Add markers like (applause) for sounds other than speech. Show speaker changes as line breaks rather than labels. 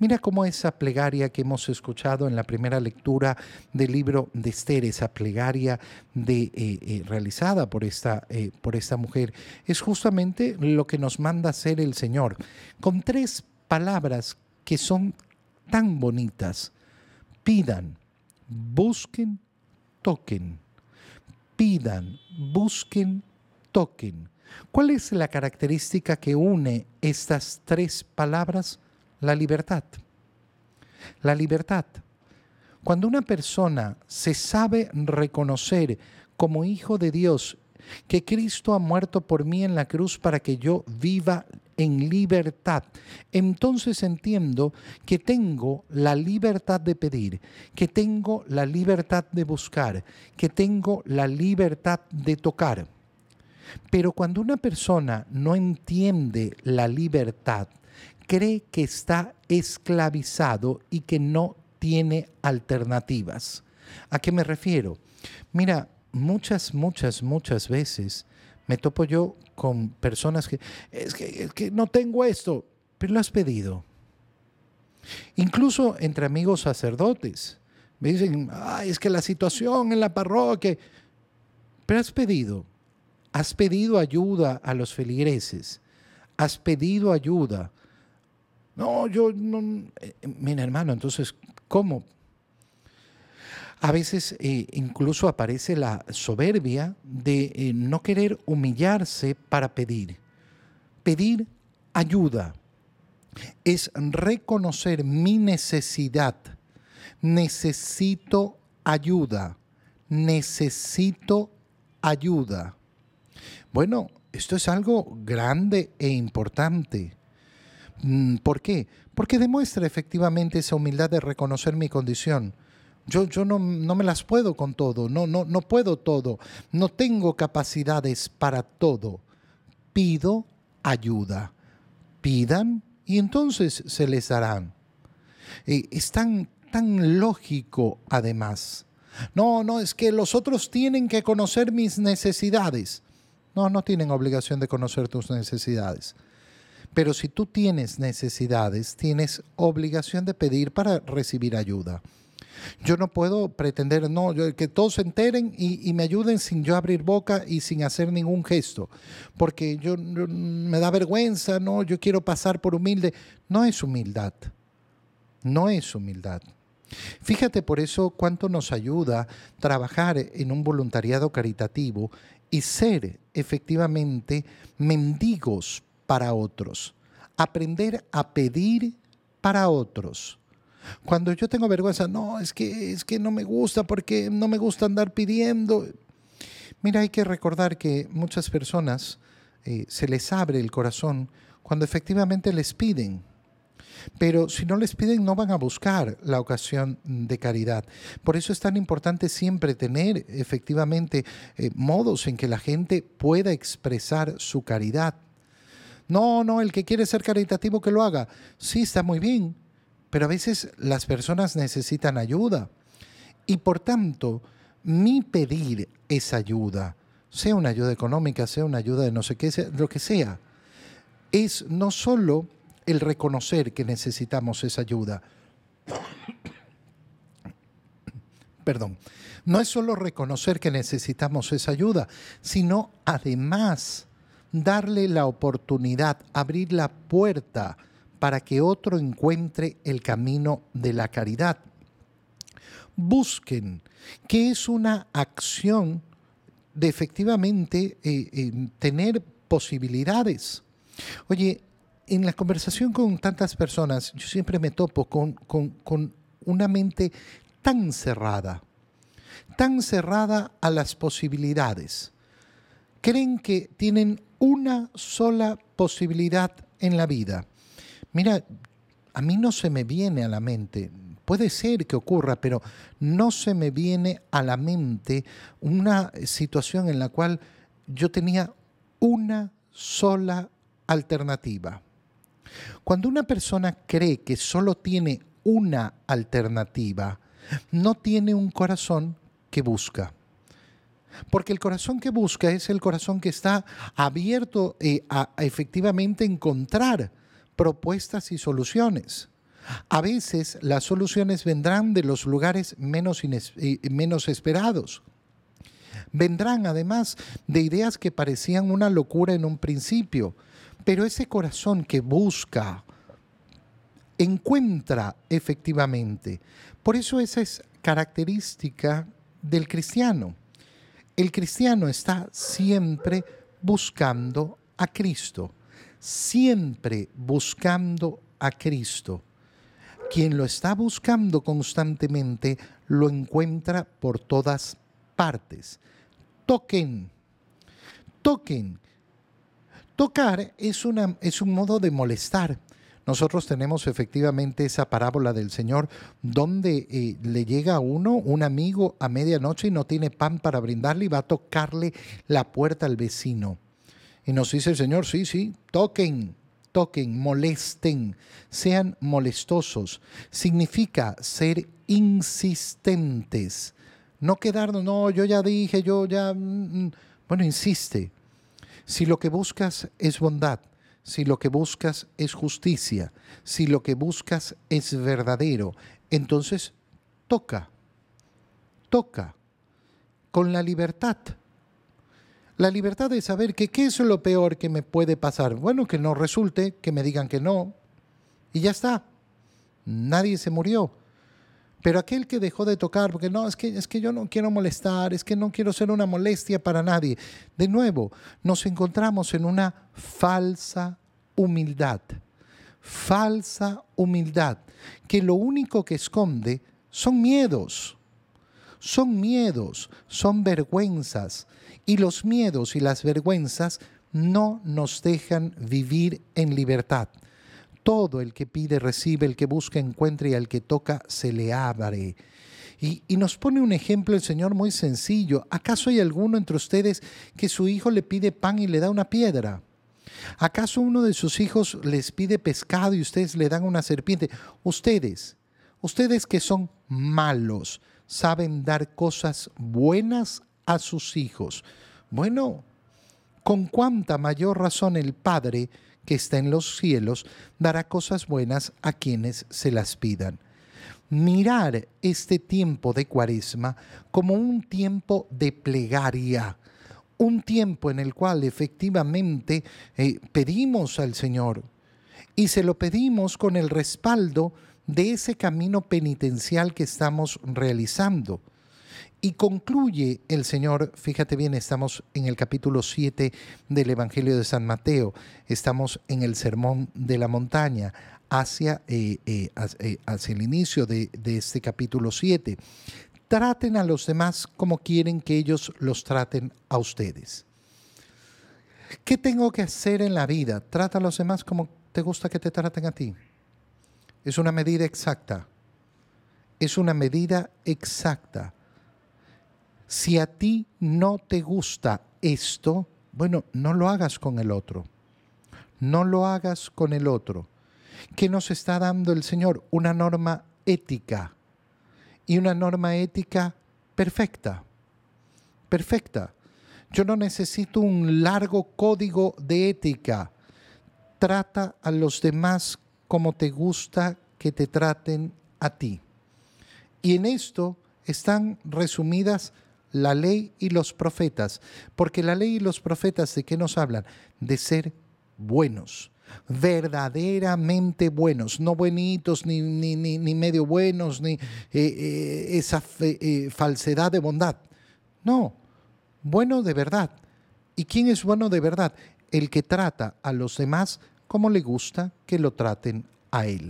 Mira cómo esa plegaria que hemos escuchado en la primera lectura del libro de Esther, esa plegaria eh, eh, realizada por esta, eh, por esta mujer, es justamente lo que nos manda hacer el Señor, con tres palabras que son tan bonitas. Pidan, busquen, toquen. Pidan, busquen, toquen. ¿Cuál es la característica que une estas tres palabras? La libertad. La libertad. Cuando una persona se sabe reconocer como hijo de Dios, que Cristo ha muerto por mí en la cruz para que yo viva en libertad, entonces entiendo que tengo la libertad de pedir, que tengo la libertad de buscar, que tengo la libertad de tocar. Pero cuando una persona no entiende la libertad, cree que está esclavizado y que no tiene alternativas. ¿A qué me refiero? Mira, muchas, muchas, muchas veces me topo yo con personas que es que, no tengo esto, pero lo has pedido. Incluso entre amigos sacerdotes. Me dicen, Ay, es que la situación en la parroquia, pero has pedido. Has pedido ayuda a los feligreses. Has pedido ayuda. No, yo no. Eh, mira, hermano, entonces, ¿cómo? A veces eh, incluso aparece la soberbia de eh, no querer humillarse para pedir. Pedir ayuda es reconocer mi necesidad. Necesito ayuda. Necesito ayuda. Bueno, esto es algo grande e importante. Mm, ¿Por qué? Porque demuestra efectivamente esa humildad de reconocer mi condición. Yo, yo no, no, me las puedo con todo, no, no, no puedo todo, no tengo capacidades para todo. Pido ayuda. Pidan y entonces se les darán. Eh, es tan, tan lógico además. No, no, es que los otros tienen que conocer mis necesidades. No, no tienen obligación de conocer tus necesidades. Pero si tú tienes necesidades, tienes obligación de pedir para recibir ayuda. Yo no puedo pretender, no, que todos se enteren y, me ayuden sin yo abrir boca y sin hacer ningún gesto, porque yo, me da vergüenza, no, yo quiero pasar por humilde. No es humildad, no es humildad. Fíjate por eso cuánto nos ayuda trabajar en un voluntariado caritativo y ser efectivamente mendigos para otros. Aprender a pedir para otros. Cuando yo tengo vergüenza, no, es que, es que no me gusta porque no me gusta andar pidiendo. Mira, hay que recordar que muchas personas eh, se les abre el corazón cuando efectivamente les piden. Pero si no les piden, no van a buscar la ocasión de caridad. Por eso es tan importante siempre tener efectivamente eh, modos en que la gente pueda expresar su caridad. No, no, el que quiere ser caritativo que lo haga. Sí, está muy bien, pero a veces las personas necesitan ayuda. Y por tanto, mi pedir esa ayuda, sea una ayuda económica, sea una ayuda de no sé qué, lo que sea, es no solo el reconocer que necesitamos esa ayuda. (coughs) Perdón, no es solo reconocer que necesitamos esa ayuda, sino además darle la oportunidad, abrir la puerta para que otro encuentre el camino de la caridad. Busquen, que es una acción de efectivamente eh, eh, tener posibilidades. Oye, en la conversación con tantas personas, yo siempre me topo con, con, una mente tan cerrada, tan cerrada a las posibilidades. Creen que tienen una sola posibilidad en la vida. Mira, a mí no se me viene a la mente, puede ser que ocurra, pero no se me viene a la mente una situación en la cual yo tenía una sola alternativa. Cuando una persona cree que solo tiene una alternativa, no tiene un corazón que busca. Porque el corazón que busca es el corazón que está abierto eh, a, efectivamente encontrar propuestas y soluciones. A veces las soluciones vendrán de los lugares menos, eh, menos esperados. Vendrán además de ideas que parecían una locura en un principio, pero ese corazón que busca, encuentra efectivamente. Por eso esa es característica del cristiano. El cristiano está siempre buscando a Cristo, siempre buscando a Cristo. Quien lo está buscando constantemente lo encuentra por todas partes. Toquen, toquen. Tocar es, una, es un modo de molestar. Nosotros tenemos efectivamente esa parábola del Señor donde eh, le llega a uno un amigo a medianoche y no tiene pan para brindarle y va a tocarle la puerta al vecino. Y nos dice el Señor, sí, sí, toquen, toquen, molesten, sean molestosos. Significa ser insistentes. No quedarnos, no, yo ya dije, yo ya... Mm, mm". Bueno, insiste. Si lo que buscas es bondad, si lo que buscas es justicia, si lo que buscas es verdadero, entonces toca, toca, con la libertad. La libertad de saber que qué es lo peor que me puede pasar. Bueno, que no resulte, que me digan que no, y ya está. Nadie se murió. Pero aquel que dejó de tocar, porque no, es que, es que yo no quiero molestar, es que no quiero ser una molestia para nadie. De nuevo, nos encontramos en una falsa humildad. Falsa humildad, que lo único que esconde son miedos. Son miedos, son vergüenzas. Y los miedos y las vergüenzas no nos dejan vivir en libertad. Todo el que pide recibe, el que busca encuentra y al que toca se le abre. Y, y, nos pone un ejemplo el Señor muy sencillo. ¿Acaso hay alguno entre ustedes que su hijo le pide pan y le da una piedra? ¿Acaso uno de sus hijos les pide pescado y ustedes le dan una serpiente? Ustedes, ustedes que son malos, saben dar cosas buenas a sus hijos. Bueno, con cuánta mayor razón el Padre que está en los cielos dará cosas buenas a quienes se las pidan. Mirar este tiempo de cuaresma como un tiempo de plegaria, un tiempo en el cual efectivamente eh, pedimos al Señor y se lo pedimos con el respaldo de ese camino penitencial que estamos realizando. Y concluye el Señor, fíjate bien, estamos en el capítulo 7 del Evangelio de San Mateo, estamos en el Sermón de la Montaña, hacia, eh, eh, eh, hacia el inicio de, de este capítulo 7. Traten a los demás como quieren que ellos los traten a ustedes. ¿Qué tengo que hacer en la vida? Trata a los demás como te gusta que te traten a ti. Es una medida exacta. Es una medida exacta si a ti no te gusta esto, bueno, no lo hagas con el otro. No lo hagas con el otro. ¿Qué nos está dando el Señor? Una norma ética. Y una norma ética perfecta. Perfecta. Yo no necesito un largo código de ética. Trata a los demás como te gusta que te traten a ti. Y en esto están resumidas la ley y los profetas, porque la ley y los profetas de qué nos hablan? De ser buenos, verdaderamente buenos, no buenitos, ni, ni, ni, medio buenos, ni eh, eh, esa eh, falsedad de bondad. No, bueno de verdad. ¿Y quién es bueno de verdad? El que trata a los demás como le gusta que lo traten a él.